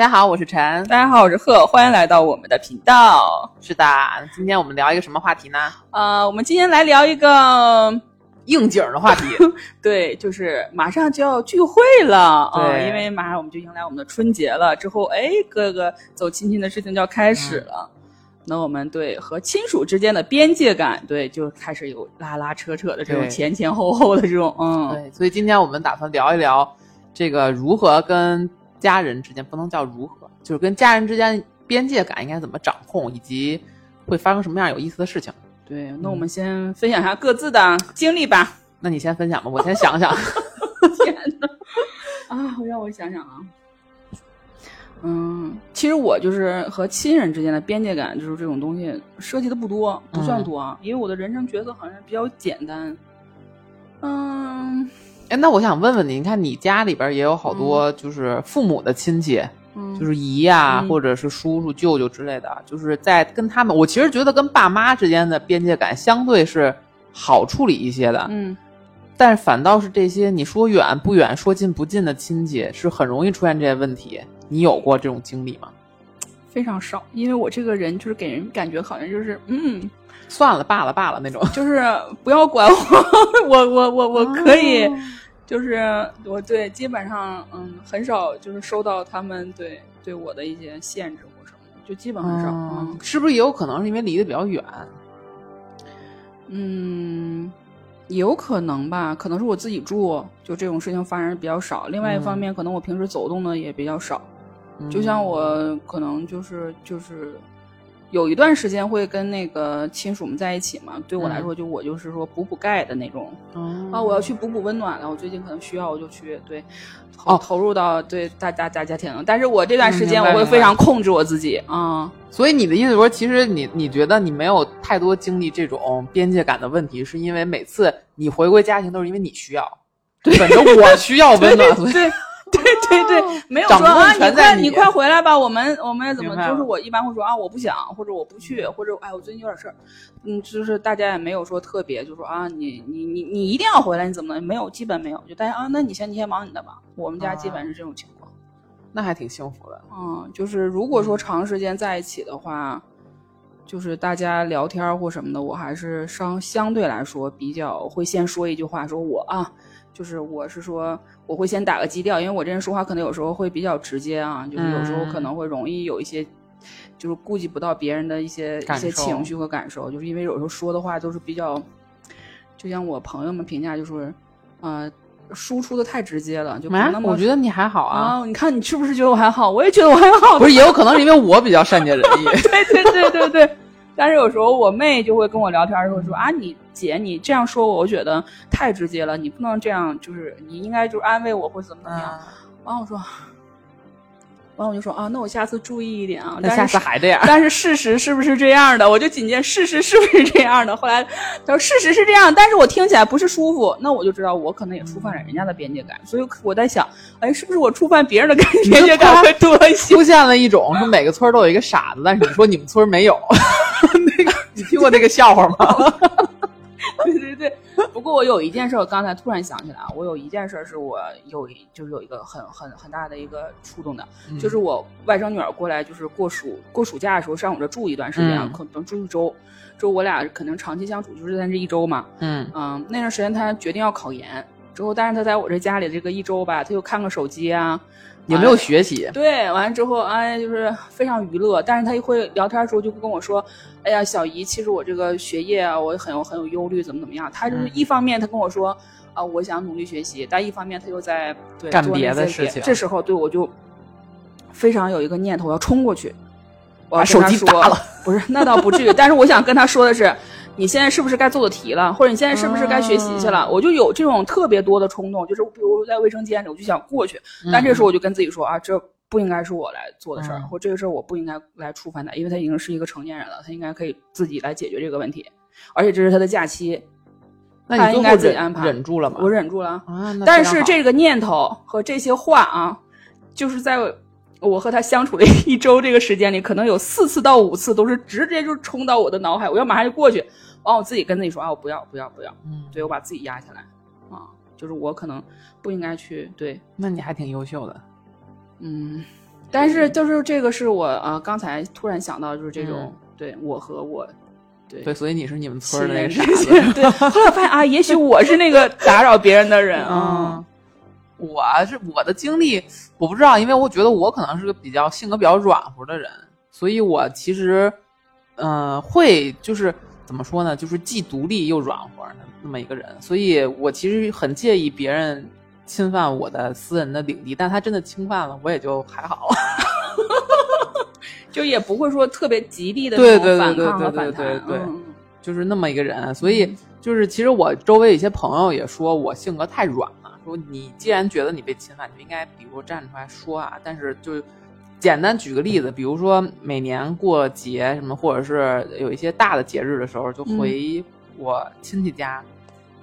大家好，我是陈。大家好，我是贺，欢迎来到我们的频道。是的，今天我们聊一个什么话题呢？呃，我们今天来聊一个应景的话题。对，就是马上就要聚会了啊、对因为马上我们就迎来我们的春节了，之后哎，各个走亲戚的事情就要开始了。那我们对和亲属之间的边界感，对，就开始有拉拉扯扯的这种前前后后的这种，嗯，对，所以今天我们打算聊一聊这个如何跟家人之间，不能叫如何，就是跟家人之间边界感应该怎么掌控，以及会发生什么样有意思的事情。对。那我们先分享一下各自的经历吧。那你先分享吧，我先想想。天呐，啊，让我想想啊。嗯，其实我就是和亲人之间的边界感，就是这种东西涉及的不多，不算多啊，因为我的人生角色好像比较简单。嗯哎，那我想问问你，你看你家里边也有好多就是父母的亲戚，嗯，就是姨呀、嗯或者是叔叔、舅舅之类的，就是在跟他们，我其实觉得跟爸妈之间的边界感相对是好处理一些的，嗯但是反倒是这些你说远不远、说近不近的亲戚，是很容易出现这些问题。你有过这种经历吗？非常少，因为我这个人就是给人感觉好像就是嗯，算了，罢了罢了那种。就是不要管我，我我我我可以。哦就是我对基本上嗯很少就是收到他们对对我的一些限制或什么的，就基本很少。嗯嗯，是不是也有可能是因为离得比较远？嗯，有可能吧，可能是我自己住，就这种事情发生比较少。另外一方面，可能我平时走动的也比较少。就像我可能就是就是有一段时间会跟那个亲属们在一起嘛，对我来说，就我就是说补补钙的那种。嗯啊，我要去补补温暖了，我最近可能需要，我就去对，投哦投入到对大大大家庭。但是我这段时间我会非常控制我自己啊、所以你的意思说，其实你你觉得你没有太多经历这种边界感的问题，是因为每次你回归家庭都是因为你需要，对，反正我需要温暖，所以对 对对对，没有说啊，你快你快回来吧，我们我们怎么就是我一般会说啊，我不想，或者我不去，或者哎我最近有点事儿，嗯，就是大家也没有说特别，就说啊你你你你一定要回来，你怎么能没有，基本没有，就大家啊，那你先你先忙你的吧，我们家基本是这种情况。那还挺幸福的。嗯，就是如果说长时间在一起的话，就是大家聊天或什么的，我还是相相对来说比较会先说一句话，说我啊，就是我是说我会先打个基调，因为我这人说话可能有时候会比较直接啊，就是有时候可能会容易有一些。就是顾及不到别人的一些一些情绪和感受，就是因为有时候说的话都是比较，就像我朋友们评价就是，呃，输出的太直接了，就不啊那，么我觉得你还好啊，啊，你看你是不是觉得我还好？我也觉得我还好。不是，也有可能是因为我比较善解人意。对对对对对。但是有时候我妹就会跟我聊天的时候说啊，你姐你这样说我，我觉得太直接了，你不能这样，就是你应该就是安慰我或者怎么怎么样。完、我说，完我就说啊，那我下次注意一点啊。那下次还这样？但是事实是不是这样的？我就紧接事实是不是这样的？后来他说事实是这样，但是我听起来不是舒服，那我就知道我可能也触犯了人家的边界感，所以我在想，哎，是不是我触犯别人的边界感会多一些？出现了一种说每个村都有一个傻子，但是你说你们村没有，那个你听过那个笑话吗？对对对。不过我有一件事，我刚才突然想起来啊，我有一件事是我有一就是有一个很很很大的一个触动的，就是我外甥女儿过来，就是过暑过暑假的时候上我这住一段时间，嗯可能住一周，之后我俩可能长期相处，就是在这一周嘛。嗯嗯，那段时间她决定要考研，之后但是她在我这家里这个一周吧，她就看个手机啊，也没有学习。对，完了之后，哎，就是非常娱乐。但是他一会聊天的时候就会跟我说：“哎呀，小姨，其实我这个学业啊，我很有很有忧虑，怎么怎么样。”他就是嗯一方面他跟我说：“啊、我想努力学习。”但一方面他又在对干别做那些的事情这时候对我就非常有一个念头，我要冲过去，我手跟他说机砸了。不是，那倒不至于。但是我想跟他说的是。你现在是不是该做做题了，或者你现在是不是该学习去了？哦我就有这种特别多的冲动，就是比如在卫生间里，我就想过去，但这时候我就跟自己说啊，这不应该是我来做的事儿，嗯或这个事儿我不应该来触犯他，因为他已经是一个成年人了，他应该可以自己来解决这个问题，而且这是他的假期，那他应该自己安排忍住了吗？我忍住了。啊，但是这个念头和这些话啊，就是在我和他相处的一周这个时间里，可能有四次到五次都是直接就冲到我的脑海，我要马上就过去，完我自己跟自己说啊，我不要不要不要，嗯，对我把自己压下来。啊，就是我可能不应该去对，那你还挺优秀的。嗯，但是就是这个是我啊、呃刚才突然想到，就是这种、对我和我对。对，所以你是你们村儿的那个傻子。对，后来发现啊，也许我是那个打扰别人的人啊。嗯，，我是我的经历，我不知道，因为我觉得我可能是个比较性格比较软和的人，所以我其实，嗯、会就是怎么说呢，就是既独立又软和的那么一个人，所以我其实很介意别人侵犯我的私人的领地，但他真的侵犯了，我也就还好。就也不会说特别极力的对对对抗和对对对对嗯就是那么一个人，所以就是其实我周围一些朋友也说我性格太软了，说你既然觉得你被侵犯，你就应该比如说站出来说啊。但是就简单举个例子，比如说每年过节什么，或者是有一些大的节日的时候，就回我亲戚家，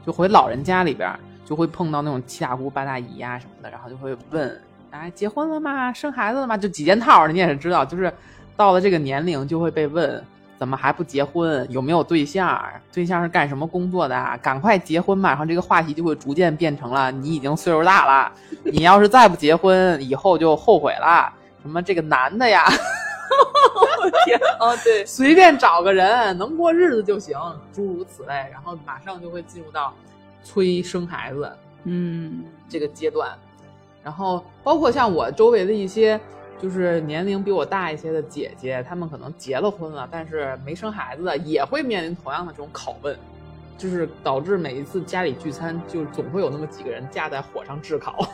就回老人家里边儿，就会碰到那种七大姑八大姨啊什么的，然后就会问，哎，结婚了吗？生孩子了吗？就几件套儿，你也是知道，就是到了这个年龄就会被问。怎么还不结婚？有没有对象？对象是干什么工作的？赶快结婚吧！然后这个话题就会逐渐变成了你已经岁数大了，你要是再不结婚，以后就后悔了。什么这个男的呀，我天哦对，随便找个人能过日子就行，诸如此类。然后马上就会进入到催生孩子嗯这个阶段，然后包括像我周围的一些就是年龄比我大一些的姐姐，她们可能结了婚了，但是没生孩子的，也会面临同样的这种拷问，就是导致每一次家里聚餐，就总会有那么几个人架在火上炙烤。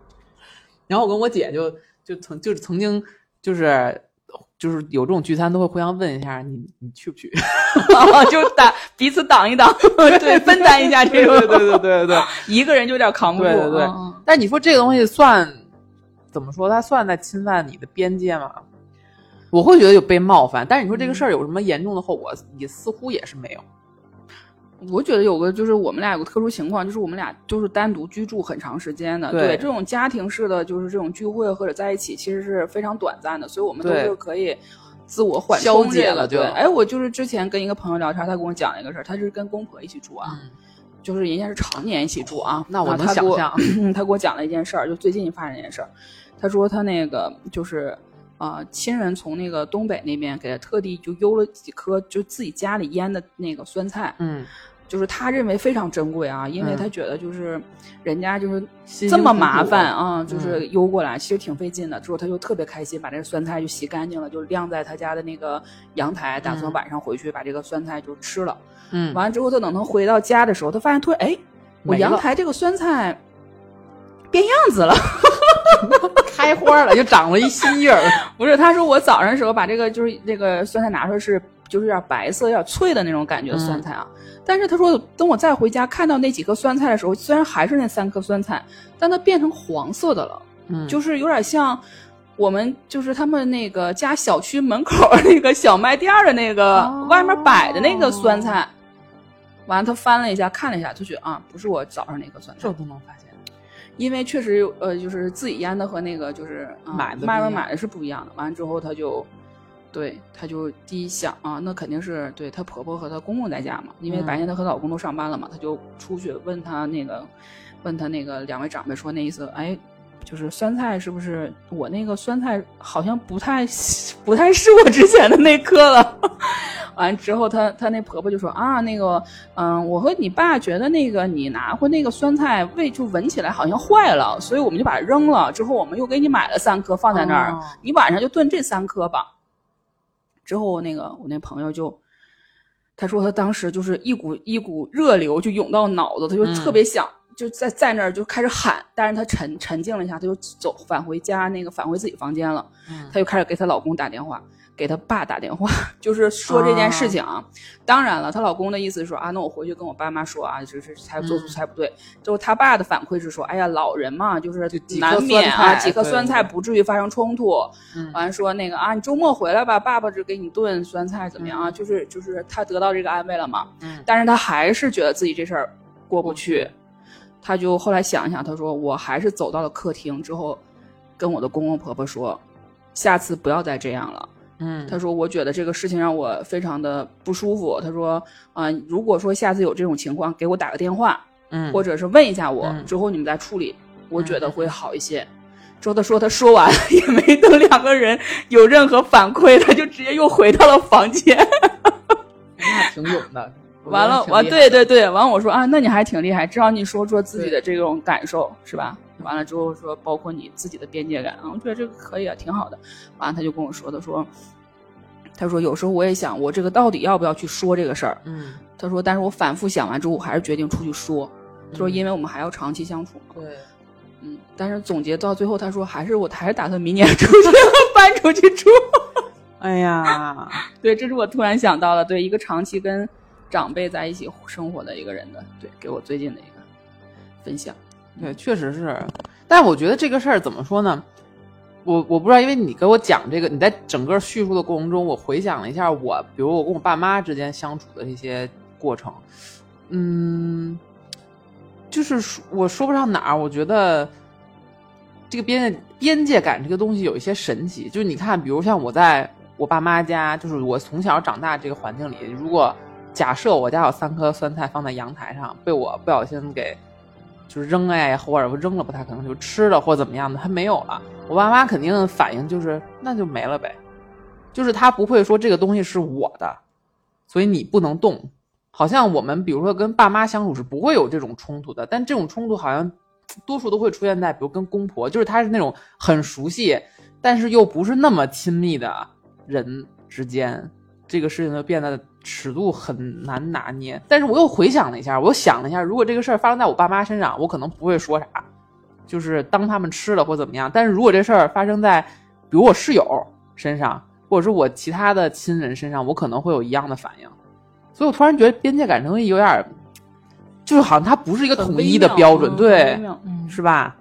然后我跟我姐就就曾就是曾经就是就是有这种聚餐，都会互相问一下你你去不去？就挡彼此挡一挡，对，分担一下这种，对对对对对对。一个人就有点扛不住，对对对嗯但你说这个东西算怎么说？他算在侵犯你的边界吗？我会觉得有被冒犯，但是你说这个事儿有什么严重的后果？也似乎也是没有。我觉得有个就是我们俩有个特殊情况，就是我们俩就是单独居住很长时间的。对这种家庭式的就是这种聚会或者在一起，其实是非常短暂的，所以我们都对是可以自我缓消冲这个解了对，哎，我就是之前跟一个朋友聊天，他跟我讲了一个事儿，他是跟公婆一起住啊，嗯，就是人家是常年一起住啊。那我能想象嗯 他给我讲了一件事儿，就最近发生一件事儿。他说他那个就是啊、呃亲人从那个东北那边给他特地就邮了几颗，就自己家里腌的那个酸菜，嗯，就是他认为非常珍贵啊，因为嗯他觉得就是人家就是这么麻烦啊，就嗯是邮过来，其实挺费劲的。之后他就特别开心，把这个酸菜就洗干净了，就晾在他家的那个阳台，打算嗯晚上回去把这个酸菜就吃了。嗯，完了之后，他等他回到家的时候，他发现突然，哎，我阳台这个酸菜变样子了。开花了，就长了一新叶儿。不是，他说我早上的时候把这个就是那个酸菜拿出来是就是有点白色、有点脆的那种感觉的酸菜啊。但是他说，等我再回家看到那几颗酸菜的时候，虽然还是那三颗酸菜，但它变成黄色的了，嗯，就是有点像我们就是他们那个家小区门口那个小卖店的那个、哦外面摆的那个酸菜。完了，他翻了一下，看了一下，就觉得啊，不是我早上那颗酸菜这，都能发现。因为确实呃，就是自己腌的和那个就是、啊买外面买的是不一样的。完了之后，他就对他就第一想啊，那肯定是对她婆婆和她公公在家嘛，因为嗯白天她和她老公都上班了嘛，她就出去问他那个问他那个两位长辈说那意思，哎。就是酸菜是不是我那个酸菜好像不太不太是我之前的那颗了？完之后她，她那婆婆就说啊，那个，嗯，我和你爸觉得那个你拿回那个酸菜味就闻起来好像坏了，所以我们就把它扔了。之后我们又给你买了三颗放在那儿，哦你晚上就炖这三颗吧。之后那个我那朋友就，他说他当时就是一股一股热流就涌到脑子，他就嗯特别想。就在在那儿就开始喊，但是他沉沉静了一下，他就走返回家，那个返回自己房间了。嗯她就开始给她老公打电话，给她爸打电话，就是说这件事情啊。当然了，她老公的意思是说啊，那我回去跟我爸妈说啊，就是才做出嗯才不对。之后她爸的反馈是说，哎呀，老人嘛，就是难免啊，几颗酸菜不至于发生冲突。嗯完了说那个啊，你周末回来吧，爸爸只给你炖酸菜怎么样啊？嗯就是就是她得到这个安慰了嘛。嗯但是她还是觉得自己这事儿过不过不去。她就后来想一想，她说我还是走到了客厅之后，跟我的公公婆婆说，下次不要再这样了。嗯，他说我觉得这个事情让我非常的不舒服。他说啊、如果说下次有这种情况，给我打个电话，嗯或者是问一下我，嗯之后你们再处理，我觉得会好一些。之后他说他说完 也没等两个人有任何反馈，他就直接又回到了房间。那挺勇的。完了，完对对对，完了我说啊，那你还挺厉害，至少你说说自己的这种感受是吧？完了之后说，包括你自己的边界感啊，我觉得这个可以啊，挺好的。完了他就跟我说，他说，他说有时候我也想，我这个到底要不要去说这个事儿？嗯，他说，但是我反复想完之后，我还是决定出去说。他说，因为我们还要长期相处嘛。对，嗯，但是总结到最后，他说还是我还是打算明年出去搬出去住。哎呀，对，这是我突然想到的，对一个长期跟长辈在一起生活的一个人的，对，给我最近的一个分享。对，确实是，但我觉得这个事儿怎么说呢？我我不知道，因为你给我讲这个，你在整个叙述的过程中，我回想了一下我，比如我跟我爸妈之间相处的一些过程，嗯，就是说我说不上哪儿，我觉得这个边界边界感这个东西有一些神奇。就是你看，比如像我在我爸妈家，就是我从小长大这个环境里，如果假设我家有三颗酸菜放在阳台上，被我不小心给。就是扔哎，或者扔了不太可能就吃了或怎么样的，他没有了。我爸妈肯定反应就是那就没了呗，就是他不会说这个东西是我的，所以你不能动。好像我们比如说跟爸妈相处是不会有这种冲突的，但这种冲突好像多数都会出现在比如跟公婆，就是他是那种很熟悉，但是又不是那么亲密的人之间，这个事情就变得。尺度很难拿捏，但是我又回想了一下，我又想了一下，如果这个事儿发生在我爸妈身上，我可能不会说啥，就是当他们吃了或怎么样。但是如果这事儿发生在，比如我室友身上，或者是我其他的亲人身上，我可能会有一样的反应。所以我突然觉得边界感这东西有点，就是好像它不是一个统一的标准，对，是吧？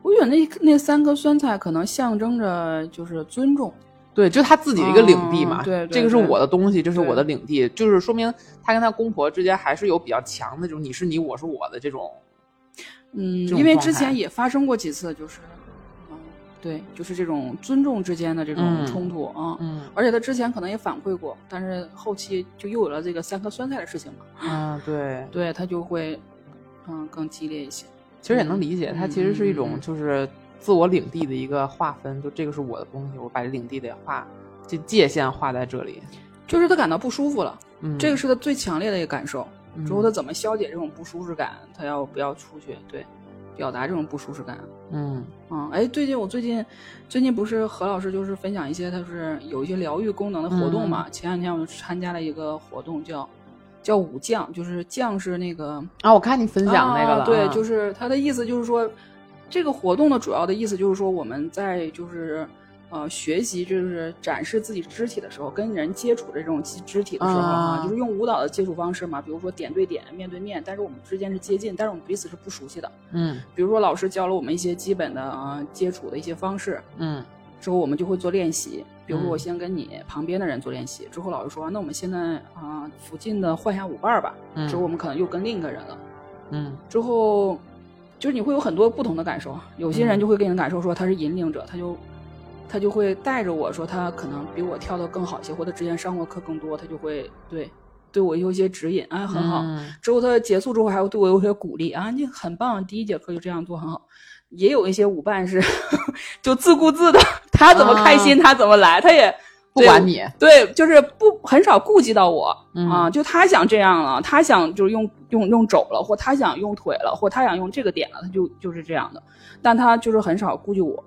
我觉得那那三颗酸菜可能象征着就是尊重。对，就他自己的一个领地嘛，对，这个是我的东西，这是我的领地，就是说明他跟他公婆之间还是有比较强的这种你是你，我是我的这种，嗯，因为之前也发生过几次，就是，嗯，对，就是这种尊重之间的这种冲突啊，嗯，而且他之前可能也反馈过，但是后期就又有了这个三颗酸菜的事情嘛，嗯，对，对他就会，嗯，更激烈一些。其实也能理解，他其实是一种就是。自我领地的一个划分，就这个是我的东西，我把领地得划，这界限划在这里，就是他感到不舒服了，嗯，这个是他最强烈的一个感受。之后他怎么消解这种不舒适感？他要不要出去？对，表达这种不舒适感。嗯嗯，哎，最近我最近最近不是何老师就是分享一些他是有一些疗愈功能的活动嘛？前两天我就参加了一个活动，叫叫武将，就是将是那个啊，我看你分享那个了，对，就是他的意思就是说。这个活动的主要的意思就是说，我们在就是呃学习，就是展示自己肢体的时候，跟人接触的这种肢体的时候啊，就是用舞蹈的接触方式嘛，比如说点对点、面对面，但是我们之间是接近，但是我们彼此是不熟悉的。嗯，比如说老师教了我们一些基本的啊接触的一些方式，嗯，之后我们就会做练习。比如说我先跟你旁边的人做练习，之后老师说，那我们现在啊附近的换下舞伴吧。之后我们可能又跟另一个人了。嗯，之后。就是你会有很多不同的感受，有些人就会给你感受说他是引领者，他就他就会带着我说他可能比我跳的更好一些，或者之前上过课更多，他就会对对我有一些指引啊，很好。之后他结束之后还会对我有些鼓励啊，你很棒，第一节课就这样做很好。也有一些舞伴是 就自顾自的，他怎么开心他怎么来，他也。不管你对，就是不很少顾及到我啊，就他想这样了，他想就是用用用肘了，或他想用腿了，或他想用这个点了，他就就是这样的，但他就是很少顾及我，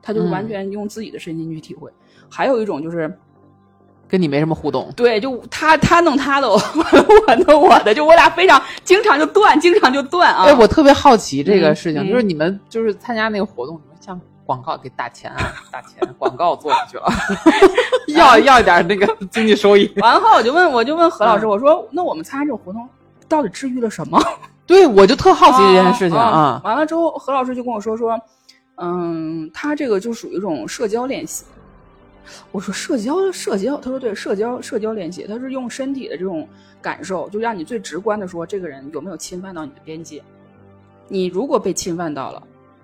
他就完全用自己的身心去体会。还有一种就是跟你没什么互动，对，就他他弄他的，我 我弄我的，就我俩非常经常就断，经常就断啊。哎，我特别好奇这个事情，就是你们就是参加那个活动，你们像。广告给打钱啊，打钱，广告做下去了，要要一点那个经济收益。完后我就问，我就问何老师，我说那我们参加这个活动到底治愈了什么？对，我就特好奇这件事情啊。完了之后，何老师就跟我说说，嗯，他这个就属于一种社交练习。我说社交社交，他说对，社交社交练习，他是用身体的这种感受，就让你最直观的说这个人有没有侵犯到你的边界。你如果被侵犯到了。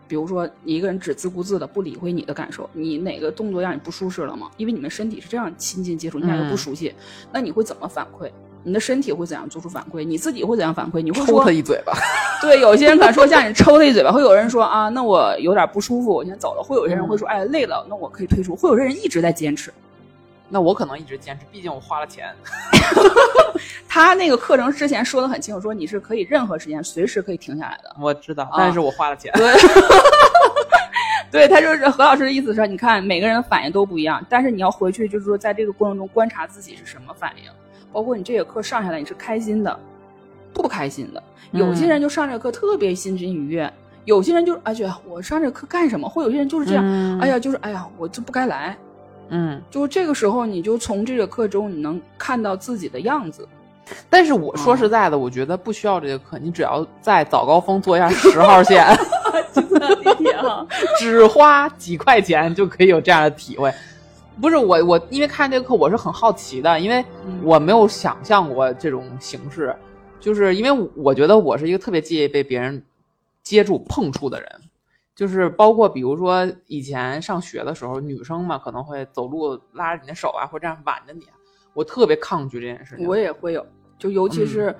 比如说，你一个人只自顾自的不理会你的感受，你哪个动作让你不舒适了吗？因为你们身体是这样亲近接触，你俩又不熟悉，那你会怎么反馈？你的身体会怎样做出反馈？你自己会怎样反馈？你会抽说他一嘴巴。对，有些人可能说 像你抽他一嘴巴，会有人说啊，那我有点不舒服，我先走了。会有些人会说，哎，累了，那我可以退出。会有些人一直在坚持。那我可能一直坚持，毕竟我花了钱。他那个课程之前说的很清楚，说你是可以任何时间随时可以停下来的。我知道，但是我花了钱。对，对他就是何老师的意思是，你看每个人的反应都不一样，但是你要回去就是说，在这个过程中观察自己是什么反应，包括你这节课上下来你是开心的，不开心的。有些人就上这个课特别心情愉悦，有些人就是哎呀，我上这个课干什么？或有些人就是这样，哎呀，就是哎呀，我就不该来。嗯，就这个时候，你就从这个课中你能看到自己的样子。但是我说实在的，我觉得不需要这节课，你只要在早高峰坐一下十号线 只花几块钱就可以有这样的体会。不是我，我因为看这个课，我是很好奇的，因为我没有想象过这种形式，就是因为我觉得我是一个特别介意被别人接触、碰触的人。就是包括比如说以前上学的时候，女生嘛可能会走路拉着你的手啊，或者这样挽着你，我特别抗拒这件事情。我也会有，就尤其是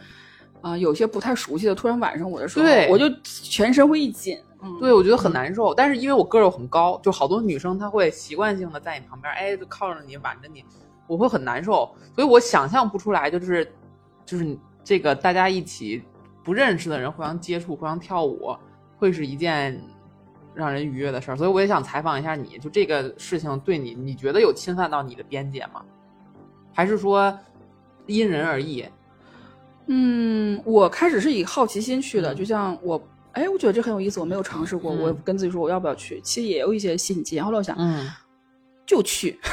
啊，有些不太熟悉的，突然挽上我的时候，对我就全身会一紧。对，我觉得很难受。但是因为我个儿又很高，就好多女生她会习惯性的在你旁边，哎，就靠着你挽着你，我会很难受。所以我想象不出来，就是就是这个大家一起不认识的人互相接触、互相跳舞，会是一件。让人愉悦的事儿，所以我也想采访一下你，就这个事情对你，你觉得有侵犯到你的边界吗？还是说因人而异？嗯，我开始是以好奇心去的，就像我，哎，我觉得这很有意思，我没有尝试过，我跟自己说我要不要去，其实也有一些心结。后来我想，嗯，就去。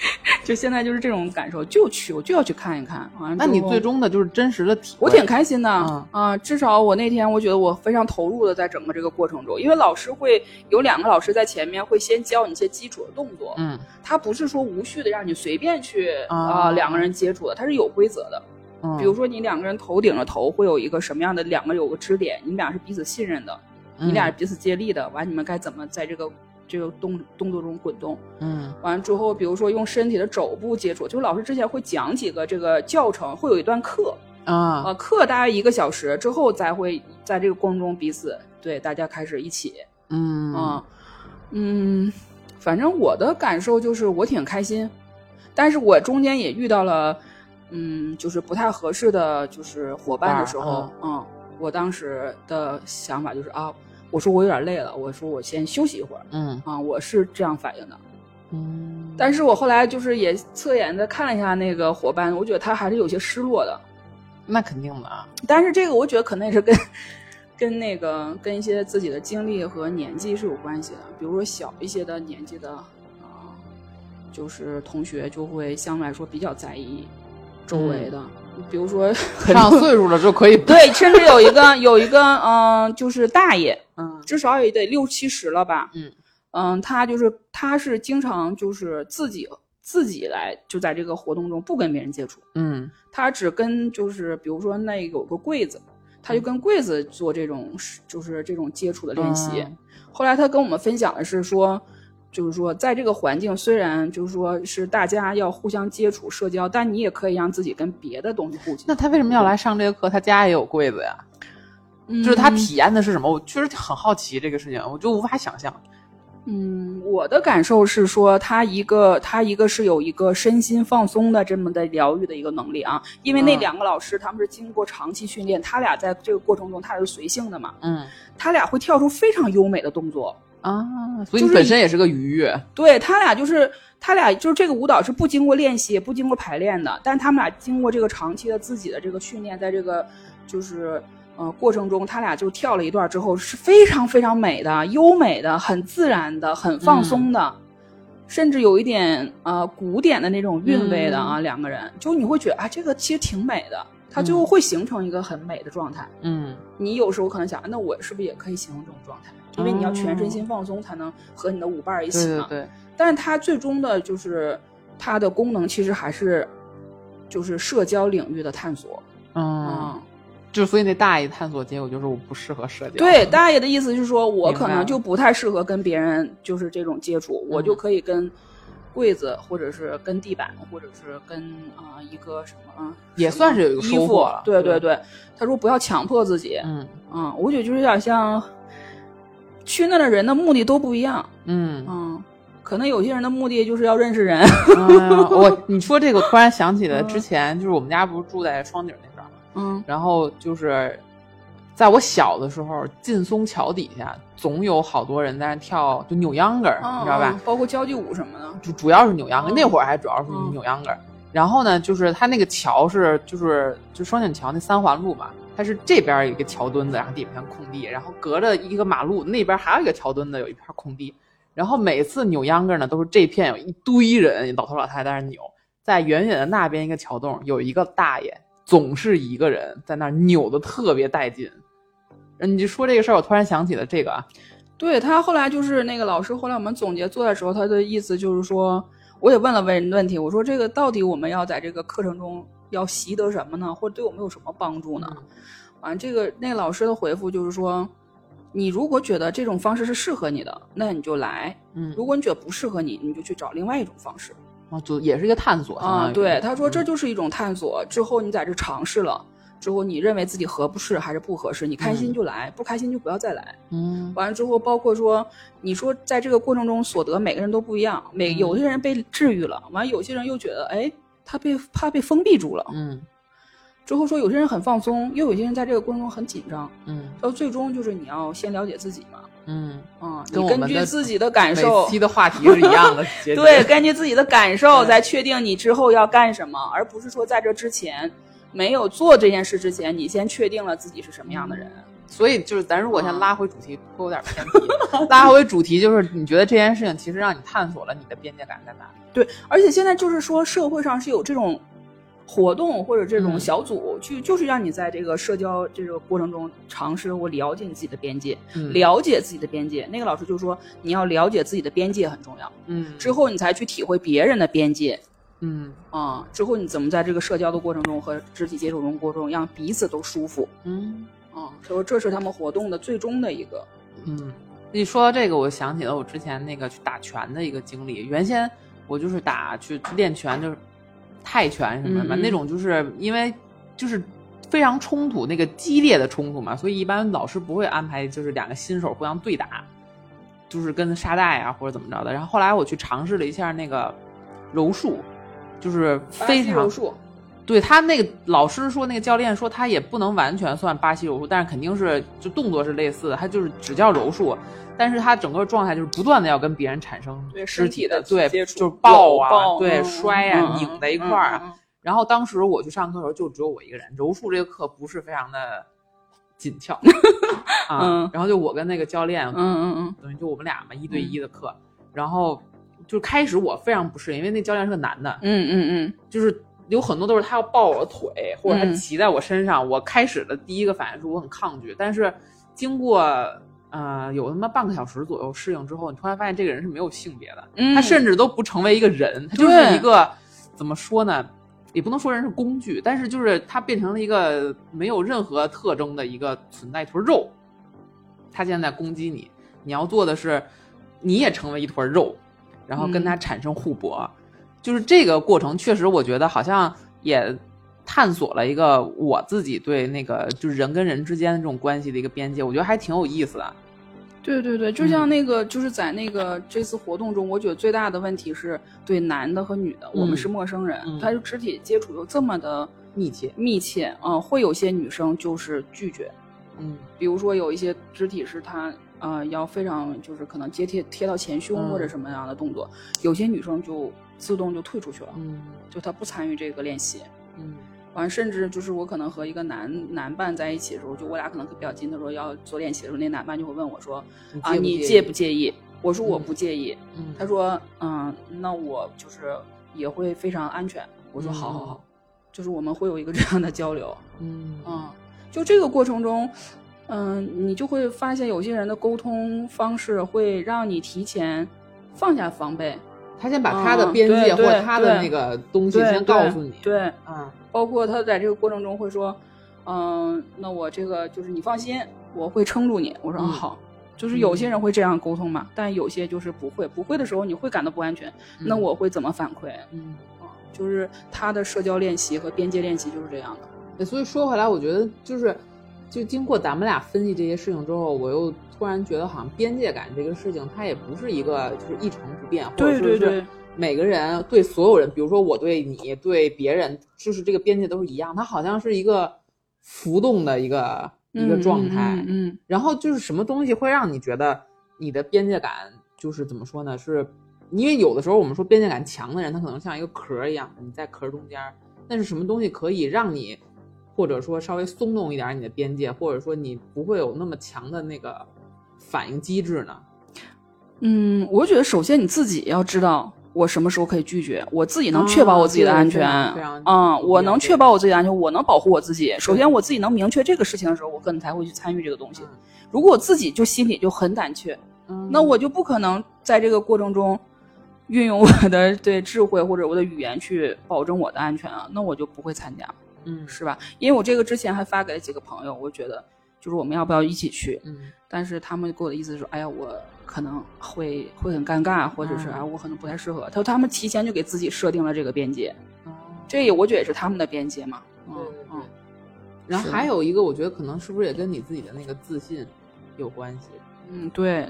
就现在就是这种感受，就去，我就要去看一看。完了，那你最终的就是真实的体会，我挺开心的啊！至少我那天我觉得我非常投入的在整个这个过程中，因为老师会有两个老师在前面会先教你一些基础的动作，嗯，他不是说无序的让你随便去啊两个人接触的，他是有规则的。嗯，比如说你两个人头顶着头会有一个什么样的两个有个支点，你们俩是彼此信任的，你俩彼此接力的，完你们该怎么在这个。这个动动作中滚动，嗯，完了之后，比如说用身体的肘部接触，就是老师之前会讲几个这个教程，会有一段课啊，呃，课大概一个小时之后，才会在这个过程中彼此对大家开始一起，嗯。啊，嗯，反正我的感受就是我挺开心，但是我中间也遇到了，嗯，就是不太合适的就是伙伴的时候，嗯，我当时的想法就是啊。我说我有点累了，我说我先休息一会儿。嗯啊，我是这样反应的。嗯，但是我后来就是也侧眼的看了一下那个伙伴，我觉得他还是有些失落的。那肯定的啊。但是这个我觉得可能也是跟跟那个跟一些自己的经历和年纪是有关系的。比如说小一些的年纪的啊，就是同学就会相对来说比较在意周围的。比如说 上岁数了就可以对，甚至有一个有一个嗯，就是大爷，嗯，至少也得六七十了吧，嗯嗯，他就是他是经常就是自己自己来就在这个活动中不跟别人接触，嗯，他只跟就是比如说那有个柜子，他就跟柜子做这种就是这种接触的练习。后来他跟我们分享的是说。就是说，在这个环境，虽然就是说是大家要互相接触、社交，但你也可以让自己跟别的东西互动。那他为什么要来上这个课？他家也有柜子呀？就是他体验的是什么？我确实很好奇这个事情，我就无法想象。嗯，我的感受是说，他一个他一个是有一个身心放松的这么的疗愈的一个能力啊，因为那两个老师他们是经过长期训练，他俩在这个过程中他是随性的嘛，嗯，他俩会跳出非常优美的动作。啊，所以你本身也是个愉悦。对他俩就是他俩就是这个舞蹈是不经过练习也不经过排练的，但他们俩经过这个长期的自己的这个训练，在这个就是呃过程中，他俩就跳了一段之后是非常非常美的、优美的、很自然的、很放松的，甚至有一点呃古典的那种韵味的啊。两个人就你会觉得啊，这个其实挺美的，它就会形成一个很美的状态。嗯，你有时候可能想，那我是不是也可以形成这种状态？因为你要全身心放松，才能和你的舞伴一起嘛。对对对。但是它最终的就是它的功能，其实还是就是社交领域的探索。嗯。就所以那大爷探索结果就是我不适合社交。对，大爷的意思是说我可能就不太适合跟别人就是这种接触，我就可以跟柜子，或者是跟地板，或者是跟啊、一个什么啊，也算是有一个收获了对对对对，他说不要强迫自己，嗯嗯，我觉得就是有点像去那的人的目的都不一样，嗯。嗯，可能有些人的目的就是要认识人，嗯，我你说这个，突然想起了嗯之前，就是我们家不是住在双井那？嗯然后就是在我小的时候，劲松桥底下总有好多人在那跳，就扭秧歌儿，嗯，你知道吧嗯？？包括交际舞什么的，就主要是扭秧歌，嗯那会儿还主要是嗯扭秧歌。然后呢，就是它那个桥是就是就双井桥那三环路嘛，它是这边有一个桥墩子，然后底下空地，然后隔着一个马路那边还有一个桥墩子，有一片空地。然后每次扭秧歌呢，都是这片有一堆人，老头老太太在那儿扭，在远远的那边一个桥洞有一个大爷，总是一个人在那儿扭的特别带劲。嗯，你就说这个事儿，我突然想起了这个啊，对他后来就是那个老师，后来我们总结做的时候，他的意思就是说，我也问了问问题，我说这个到底我们要在这个课程中要习得什么呢？或者对我们有什么帮助呢？完、这个那个老师的回复就是说，你如果觉得这种方式是适合你的，那你就来；嗯，如果你觉得不适合你，你就去找另外一种方式。啊，就也是一个探索啊，于对，他说这嗯就是一种探索。之后你在这尝试了。之后，你认为自己合不适还是不合适？你开心嗯就来，不开心就不要再来。嗯完了之后，包括说，你说在这个过程中所得，每个人都不一样。每嗯有些人被治愈了，完了有些人又觉得，哎，他被怕被封闭住了。嗯之后说有些人很放松，又有些人在这个过程中很紧张。嗯到最终就是你要先了解自己嘛，嗯，嗯、你根据自己的感每受，期的话题是一样的，对，根据自己的感受对再确定你之后要干什么，而不是说在这之前没有做这件事之前，你先确定了自己是什么样的人。所以就是咱如果先啊拉回主题，会有点偏题。拉回主题就是你觉得这件事情其实让你探索了你的边界感在哪里？对，而且现在就是说社会上是有这种活动或者这种嗯小组，去就是让你在这个社交这个过程中尝试或了解你自己的边界，嗯了解自己的边界。那个老师就说，你要了解自己的边界很重要，嗯之后你才去体会别人的边界。嗯啊、之后你怎么在这个社交的过程中和肢体接触中过程中，让彼此都舒服嗯啊？所以这是他们活动的最终的一个，嗯，一说到这个，我想起了我之前那个去打拳的一个经历。原先我就是打去练拳，就是泰拳什么的那种就是因为就是非常冲突，那个激烈的冲突嘛，所以一般老师不会安排就是两个新手互相对打，就是跟沙袋啊或者怎么着的。然后后来我去尝试了一下那个柔术，就是非常柔术，对他那个老师说，那个教练说他也不能完全算巴西柔术，但是肯定是就动作是类似的，他就是只叫柔术，但是他整个状态就是不断的要跟别人产生对肢体的对，接触就是抱啊，抱对，嗯摔啊，嗯拧在一块儿啊。然后当时我去上课的时候，就只有我一个人，柔术这个课不是非常的紧俏 啊，嗯然后就我跟那个教练，嗯嗯嗯等于就我们俩嘛一对一的课，然后就开始我非常不适应，因为那教练是个男的，嗯嗯嗯就是有很多都是他要抱我的腿，或者他嗯骑在我身上。我开始的第一个反应是我很抗拒，但是经过呃有他妈半个小时左右适应之后，你突然发现这个人是没有性别的，嗯，他甚至都不成为一个人，他就是一个怎么说呢？也不能说人是工具，但是就是他变成了一个没有任何特征的一个存在，一坨肉。他现在攻击你，你要做的是，你也成为一坨肉，然后跟他产生互搏。就是这个过程，确实我觉得好像也探索了一个我自己对那个就是人跟人之间的这种关系的一个边界，我觉得还挺有意思的。对对对，就像那个，就是在那个这次活动中，我觉得最大的问题是对男的和女的，我们是陌生人，嗯。他就肢体接触又这么的密切，密切，嗯、会有些女生就是拒绝，嗯。比如说有一些肢体是她呃要非常就是可能接贴贴到前胸嗯。或者什么样的动作，有些女生就自动就退出去了，嗯。就她不参与这个练习。嗯完，甚至就是我可能和一个男男伴在一起的时候，就我俩可能比较近的时候要做练习的时候，那男伴就会问我说：“啊，你介不介意？”我说：“我嗯不介意。嗯他说：“嗯，那我就是也会非常安全。”我说：“嗯好好好。”就是我们会有一个这样的交流。嗯嗯，就这个过程中，嗯，你就会发现有些人的沟通方式会让你提前放下防备，他先把他的嗯边界或他的那个东西对先告诉你，对，啊，包括他在这个过程中会说，嗯，那我这个就是你放心，我会撑住你。我说、好，就是有些人会这样沟通嘛，但有些就是不会，不会的时候你会感到不安全，那我会怎么反馈？嗯，啊，就是他的社交练习和边界练习就是这样的。对，所以说回来，我觉得就是，就经过咱们俩分析这些事情之后，我又突然觉得，好像边界感这个事情，它也不是一个就是一成不变，或者说是每个人对所有人，比如说我对你对别人，就是这个边界都是一样，它好像是一个浮动的一个一个状态。嗯嗯嗯然后就是什么东西会让你觉得你的边界感就是怎么说呢？是因为有的时候我们说边界感强的人，他可能像一个壳一样，你在壳中间儿。但是什么东西可以让你，或者说稍微松动一点你的边界，或者说你不会有那么强的那个反应机制呢？嗯，我觉得首先你自己要知道我什么时候可以拒绝，我自己能确保我自己的安全。嗯，我能确保我自己的安全，我能保护我自己。首先我自己能明确这个事情的时候，我可能才会去参与这个东西嗯。如果我自己就心里就很胆怯，嗯那我就不可能在这个过程中运用我的对智慧或者我的语言去保证我的安全啊，那我就不会参加，嗯是吧？因为我这个之前还发给了几个朋友，我觉得就是我们要不要一起去，嗯但是他们给我的意思是说，哎呀，我可能会会很尴尬，或者是嗯啊，我可能不太适合。他说他们提前就给自己设定了这个边界，哦这也我觉得也是他们的边界嘛。嗯嗯然后还有一个，我觉得可能是不是也跟你自己的那个自信有关系？嗯，对，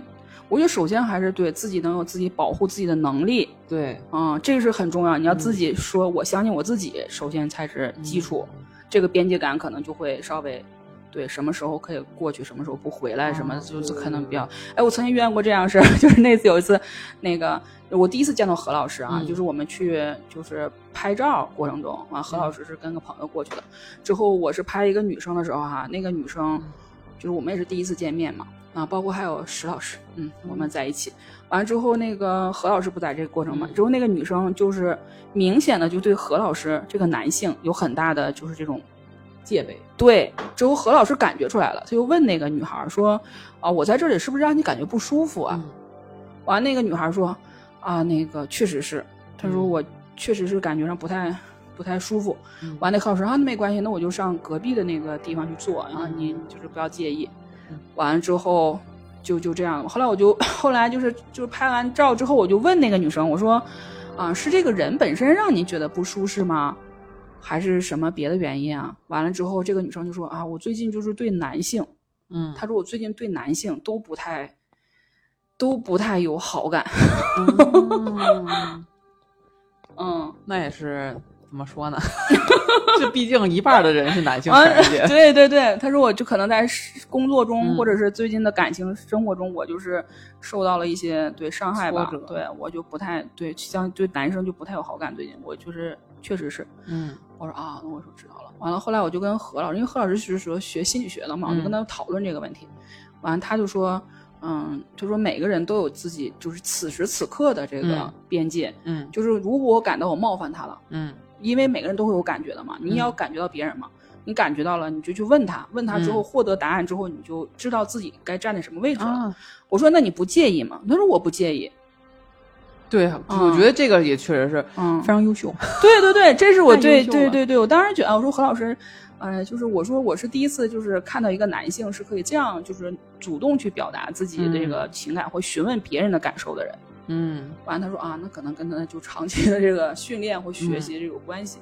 我觉得首先还是对自己能有自己保护自己的能力，对，嗯，这个是很重要。你要自嗯己说，我相信我自己，首先才是基础。这个边界感可能就会稍微，对，什么时候可以过去，什么时候不回来，什么哦就是可能比较。哎，我曾经遇见过这样的事儿，就是那次有一次，那个我第一次见到何老师啊，嗯就是我们去就是拍照过程中啊，何老师是跟个朋友过去的，之后我是拍一个女生的时候哈、那个女生嗯就是我们也是第一次见面嘛，啊，包括还有石老师，嗯，我们在一起。完了之后，那个何老师不在这个过程嘛，嗯之后那个女生就是明显的就对何老师这个男性有很大的就是这种戒备。对，之后何老师感觉出来了，他就问那个女孩说：“啊，我在这里是不是让你感觉不舒服啊？”嗯完，那个女孩说：“啊，那个确实是，她说嗯我确实是感觉上不太不太舒服。嗯完，那何老师说啊，那没关系，那我就上隔壁的那个地方去坐，然后嗯你就是不要介意嗯。完了之后就就这样了。后来我就后来就是就是拍完照之后，我就问那个女生，我说啊，是这个人本身让你觉得不舒适吗？还是什么别的原因啊？完了之后，这个女生就说啊，我最近就是对男性，嗯，她说我最近对男性都不太都不太有好感。嗯 嗯，那也是怎么说呢？这毕竟一半的人是男性。对对对，他说我就可能在工作中，嗯或者是最近的感情生活中，我就是受到了一些对伤害吧。对我就不太对，像对男生就不太有好感。最近我就是确实是，嗯我说啊，那我说知道了。完了，后来我就跟何老师，因为何老师是说学心理学的嘛，我就跟他讨论这个问题。完了，他就说，嗯，他说每个人都有自己就是此时此刻的这个嗯边界，嗯就是如果我感到我冒犯他了。嗯因为每个人都会有感觉的嘛，你也要感觉到别人嘛，你感觉到了，你就去问他，问他之后嗯获得答案之后，你就知道自己该站在什么位置了。啊，我说那你不介意吗？他说我不介意。对，我觉得这个也确实是嗯非，常优秀。对对对，这是我 对对对对，我当时觉得，我说何老师，呃，就是我说我是第一次就是看到一个男性是可以这样就是主动去表达自己的这个情感或询问别人的感受的人。嗯完了他说啊，那可能跟他就长期的这个训练或学习这有关系。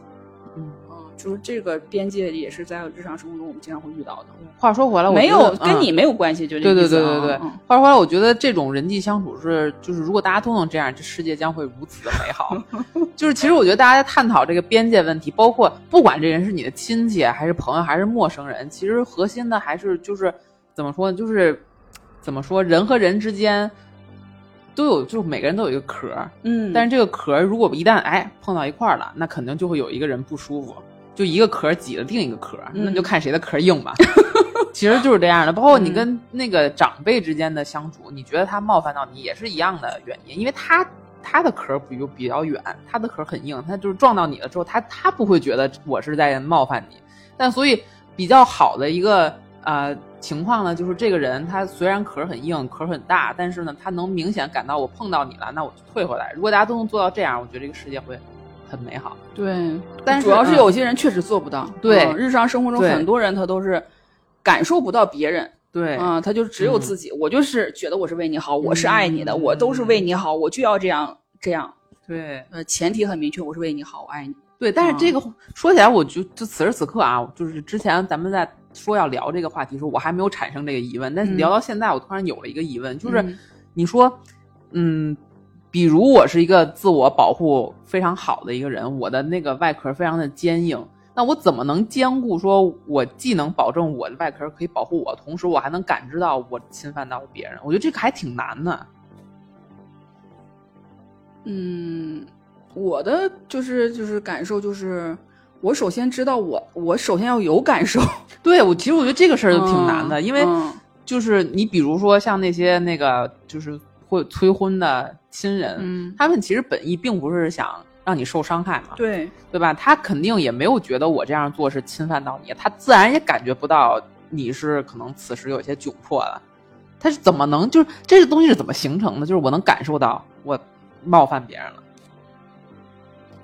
嗯。嗯，就是这个边界也是在日常生活中我们经常会遇到的，话说回来，我没有跟你没有关系，就这对对意思啊对对对嗯，话说回来，我觉得这种人际相处是，就是如果大家都能这样，这世界将会如此的美好。就是其实我觉得大家在探讨这个边界问题，包括不管这人是你的亲戚还是朋友还是陌生人，其实核心的还是就是怎么说呢？就是怎么说，人和人之间都有，就是每个人都有一个壳儿，嗯，但是这个壳儿如果一旦哎碰到一块儿了，那肯定就会有一个人不舒服，就一个壳儿挤了另一个壳儿，那嗯。就看谁的壳硬吧。其实就是这样的，包括你嗯。跟那个长辈之间的相处，你觉得他冒犯到你也是一样的原因，因为他他的壳儿比如比较远，他的壳儿很硬，他就是撞到你了之后，他他不会觉得我是在冒犯你，但所以比较好的一个呃情况呢，就是这个人他虽然壳儿很硬，壳儿很大，但是呢，他能明显感到我碰到你了，那我就退回来。如果大家都能做到这样，我觉得这个世界会很美好。对，但是主要是嗯有些人确实做不到。对嗯日常生活中很多人他都是感受不到别人对，啊，他就只有自己，我就是觉得我是为你好，我是爱你的，嗯我都是为你好，我就要这样这样。对，呃，前提很明确，我是为你好，我爱你。对，但是嗯这个说起来，我就就此时此刻啊，就是之前咱们在说要聊这个话题的时候，我还没有产生这个疑问，但是嗯聊到现在，我突然有了一个疑问，就是嗯你说，嗯，比如我是一个自我保护非常好的一个人，我的那个外壳非常的坚硬，那我怎么能兼顾说，我既能保证我的外壳可以保护我，同时我还能感知到我侵犯到了别人？我觉得这个还挺难的。嗯，我的就是就是感受就是，我首先知道我我首先要有感受，对我，其实我觉得这个事儿就挺难的，嗯因为。嗯就是你比如说像那些那个就是会催婚的亲人，嗯，他们其实本意并不是想让你受伤害嘛，对，对吧？他肯定也没有觉得我这样做是侵犯到你，他自然也感觉不到你是可能此时有些窘迫了。他是怎么能就是这个东西是怎么形成的？就是我能感受到我冒犯别人了，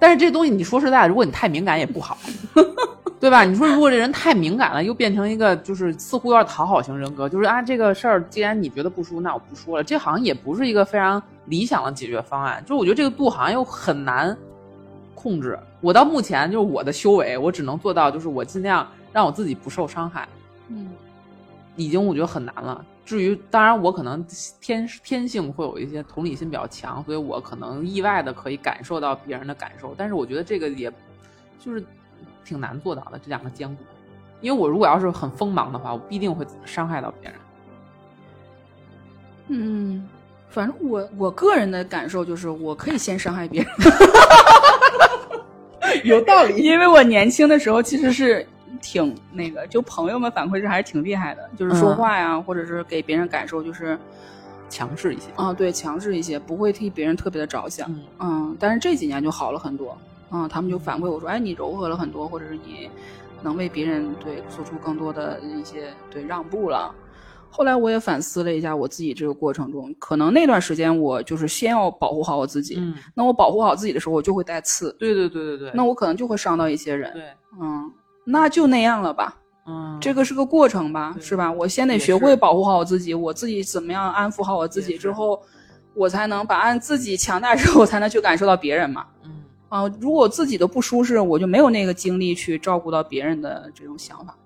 但是这东西你说实在的，如果你太敏感也不好，对吧？你说如果这人太敏感了，又变成一个就是似乎有点讨好型人格，就是啊这个事儿既然你觉得不舒服，那我不说了，这好像也不是一个非常理想的解决方案。就是我觉得这个度好像又很难控制。我到目前就是我的修为，我只能做到就是我尽量让我自己不受伤害，嗯已经我觉得很难了。至于当然我可能天天性会有一些同理心比较强，所以我可能意外的可以感受到别人的感受，但是我觉得这个也就是挺难做到的这两个兼顾。因为我如果要是很锋芒的话，我必定会伤害到别人。嗯，反正我我个人的感受就是，我可以先伤害别人，有道理。因为我年轻的时候其实是挺那个，就朋友们反馈是还是挺厉害的，就是说嗯话呀，或者是给别人感受就是强势一些。啊，对，强势一些，不会替别人特别的着想。嗯嗯，但是这几年就好了很多。嗯，他们就反馈我说，哎，你柔和了很多，或者是你能为别人对做出更多的一些对让步了。后来我也反思了一下我自己这个过程中，可能那段时间我就是先要保护好我自己。嗯，那我保护好自己的时候，我就会带刺，对对对对对。那我可能就会伤到一些人。对，嗯，那就那样了吧，嗯，这个是个过程吧，是吧？我先得学会保护好我自己，我自己怎么样安抚好我自己之后，我才能把按自己强大之后，我才能去感受到别人嘛。嗯啊，如果我自己都不舒适，我就没有那个精力去照顾到别人的这种想法。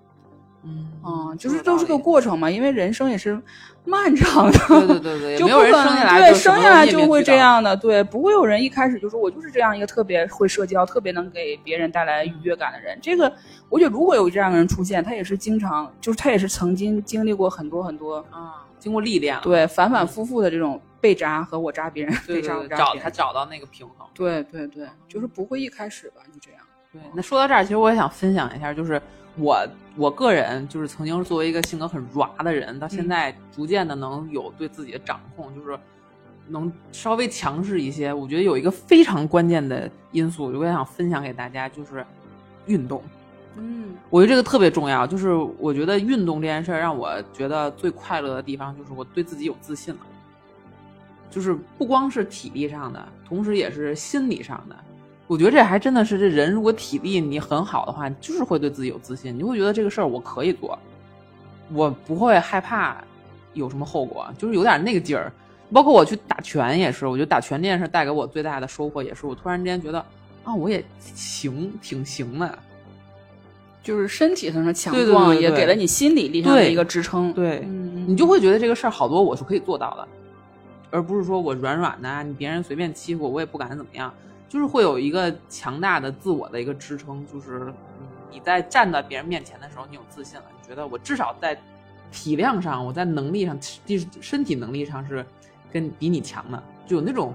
嗯啊，就是都是个。过程嘛，因为人生也是漫长的。对对对对，就没有人不可能生下来对生下来就会。这样的，对，不会有人一开始就说我就是这样一个特别会社交、特别能给别人带来愉悦感的人。这个，我觉得如果有这样的人出现，他也是经常，就是他也是曾经经历过很多很多，啊，经过历练，对，反反复复的这种被扎和我扎别人，被扎对对对。找他找到那个平衡。对对对，就是不会一开始吧，就这样。对，那说到这儿，其实我也想分享一下，就是我我个人就是曾经作为一个性格很软的人，到现嗯在逐渐的能有对自己的掌控，就是能稍微强势一些。我觉得有一个非常关键的因素，我也想分享给大家，就是运动。嗯我觉得这个特别重要，就是我觉得运动这件事儿让我觉得最快乐的地方，就是我对自己有自信了。就是不光是体力上的，同时也是心理上的。我觉得这还真的是这人，如果体力你很好的话，就是会对自己有自信，你会觉得这个事儿我可以做，我不会害怕有什么后果，就是有点那个劲儿。包括我去打拳也是，我觉得打拳这件事带给我最大的收获也是，我突然之间觉得啊，我也行，挺行的。就是身体上的强壮，也给了你心理力上的一个支撑。对嗯，你就会觉得这个事儿好多我是可以做到的，而不是说我软软的啊，你别人随便欺负我，我也不敢怎么样，就是会有一个强大的自我的一个支撑，就是嗯你在站在别人面前的时候，你有自信了，你觉得我至少在体量上，我在能力上，就是身体能力上是跟比你强的，就有那种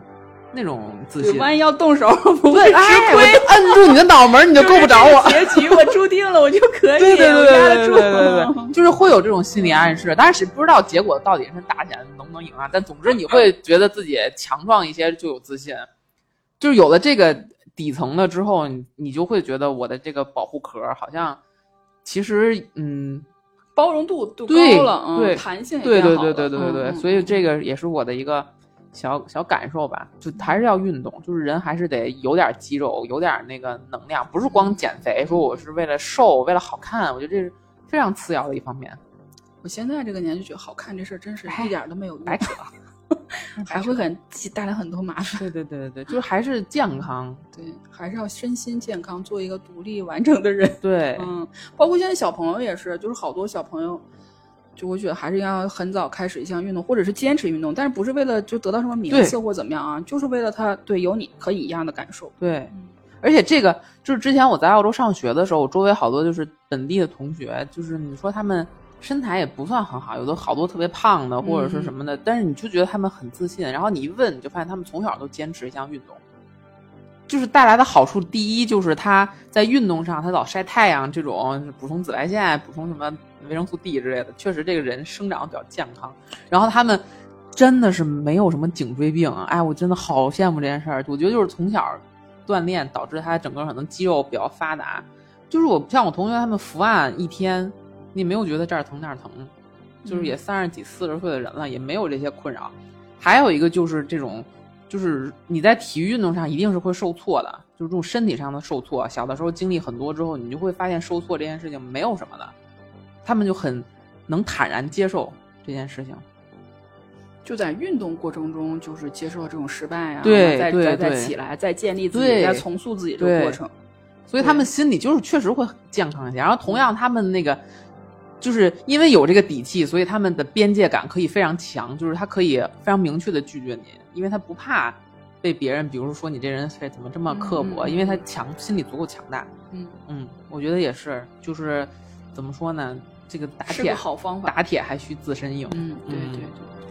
那种自信。万一要动手，不会对，吃哎，我亏。就摁住你的脑门，你就够不着我。结局我注定了，我就可以，对对我对。对对对，就是会有这种心理暗示，但是不知道结果到底是打起来能不能赢啊。但总之你会觉得自己强壮一些就有自信，就是有了这个底层的之后，你你就会觉得我的这个保护壳好像其实嗯，包容度都对高了，嗯，对弹性也对对对对对对对，嗯所以这个也是我的一个小小感受吧，就还是要运动，就是人还是得有点肌肉，有点那个能量，不是光减肥，说我是为了瘦，为了好看，我觉得这是非常次要的一方面。我现在这个年纪觉得好看这事儿真是哎一点儿都没有用，白扯，还会很带来很多麻烦。对对对对对，就是还是健康，对，还是要身心健康，做一个独立完整的人。对，嗯，包括现在小朋友也是，就是好多小朋友，就我觉得还是要很早开始一项运动，或者是坚持运动，但是不是为了就得到什么名次或怎么样啊，就是为了他对有你可以一样的感受。对嗯，而且这个就是之前我在澳洲上学的时候，我周围好多就是本地的同学，就是你说他们身材也不算很好，有的好多特别胖的或者是什么的，但是你就觉得他们很自信，然后你一问，你就发现他们从小都坚持一项运动。就是带来的好处，第一就是他在运动上，他老晒太阳，这种补充紫外线、补充什么维生素 D 之类的，确实这个人生长比较健康。然后他们真的是没有什么颈椎病，哎，我真的好羡慕这件事儿。我觉得就是从小锻炼导致他整个可能肌肉比较发达。就是我像我同学他们伏案一天，你没有觉得这儿疼那儿疼，就是也三十几四十岁的人了，也没有这些困扰。还有一个就是这种，就是你在体育运动上一定是会受挫的，就是这种身体上的受挫。小的时候经历很多之后，你就会发现受挫这件事情没有什么的，他们就很能坦然接受这件事情。就在运动过程中，就是接受这种失败啊，对再再再起来，再建立自己，再重塑自己这个过程。所以他们心里就是确实会健康一些。然后同样，他们那个就是因为有这个底气，所以他们的边界感可以非常强，就是他可以非常明确的拒绝你，因为他不怕被别人，比如说你这人是怎么这么刻薄，因为他强心理足够强大。嗯，嗯，我觉得也是，就是怎么说呢，这个打铁个好方法。打铁还需自身硬。嗯，对嗯对对，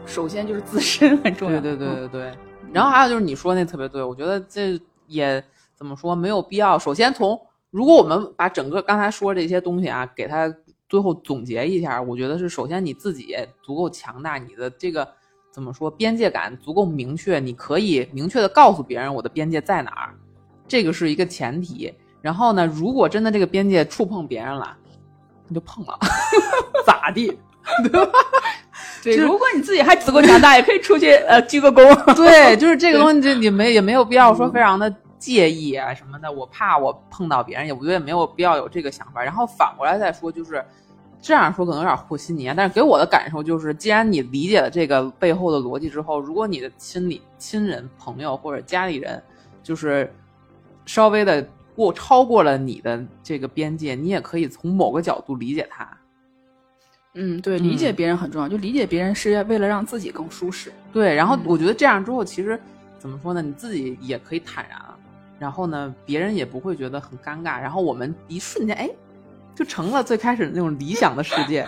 首先就是自身很重要。对对对嗯对对。然后还有就是你说那特别对，我觉得这也怎么说没有必要。首先从如果我们把整个刚才说这些东西啊，给它最后总结一下，我觉得是首先你自己足够强大，你的这个怎么说边界感足够明确，你可以明确的告诉别人我的边界在哪儿，这个是一个前提。然后呢，如果真的这个边界触碰别人了，你就碰了，咋地？对，吧？对如果你自己还足够强大，也可以出去呃鞠个躬。对，就是这个东西，就你没也没有必要说非常的介意啊什么的。我怕我碰到别人，也我觉得也没有必要有这个想法。然后反过来再说，就是这样说可能有点和稀泥啊，但是给我的感受就是，既然你理解了这个背后的逻辑之后，如果你的亲里亲人、朋友或者家里人，就是稍微的过超过了你的这个边界，你也可以从某个角度理解他。嗯，对，理解嗯别人很重要，就理解别人是为了让自己更舒适。对，然后嗯我觉得这样之后，其实怎么说呢？你自己也可以坦然了，然后呢，别人也不会觉得很尴尬，然后我们一瞬间，哎，就成了最开始那种理想的世界。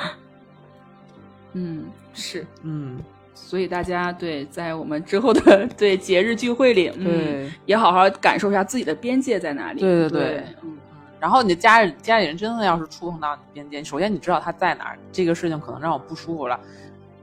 嗯，是。嗯，所以大家对在我们之后的对节日聚会里，嗯，对也好好感受一下自己的边界在哪里。对对对对嗯，然后你的家人家里人真的要是触碰到你边界，首先你知道他在哪儿，这个事情可能让我不舒服了。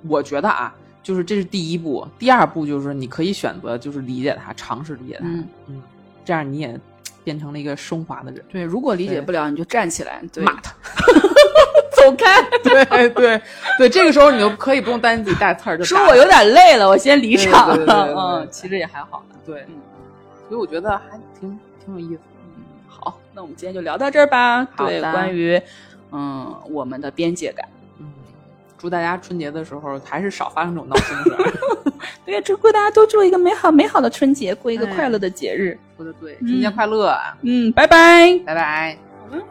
我觉得啊，就是这是第一步，第二步就是你可以选择就是理解他，尝试理解他，嗯嗯，这样你也变成了一个升华的人。对，如果理解不了，你就站起来，对，骂他，走开，对对对，这个时候你就可以不用担心自己带刺儿，就说我有点累了，我先离对场对对对对了。对嗯，其实也还好的，对嗯，所以我觉得还挺挺有意思。嗯好，那我们今天就聊到这儿吧。对，关于嗯我们的边界感。嗯，祝大家春节的时候还是少发生这种闹心事儿。对，祝祝大家都祝一个美好美好的春节，过一个哎快乐的节日。说的对，春节快乐啊！嗯，拜拜。拜拜。好了。